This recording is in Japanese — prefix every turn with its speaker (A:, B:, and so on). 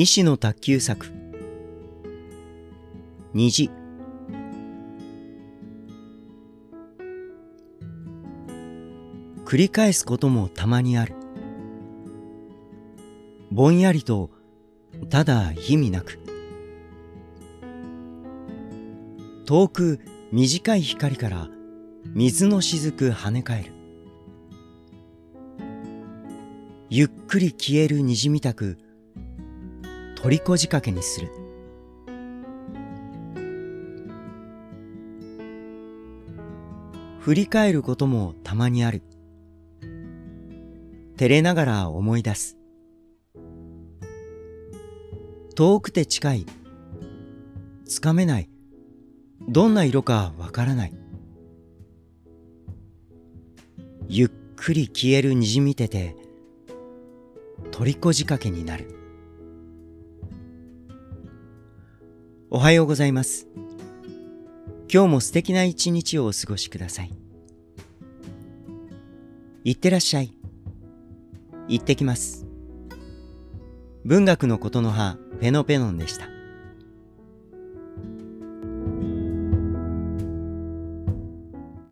A: 医師の卓球作。虹繰り返すこともたまにある。ぼんやりとただ意味なく。遠く短い光から水の雫跳ね返る。ゆっくり消える虹みたく虜仕掛けにする。振り返ることもたまにある。照れながら思い出す。遠くて近い。つかめない。どんな色かわからない。ゆっくり消える虹見てて虜仕掛けになる。おはようございます。今日も素敵な一日をお過ごしください。いってらっしゃい。行ってきます。文学のことの葉ペノペノンでした。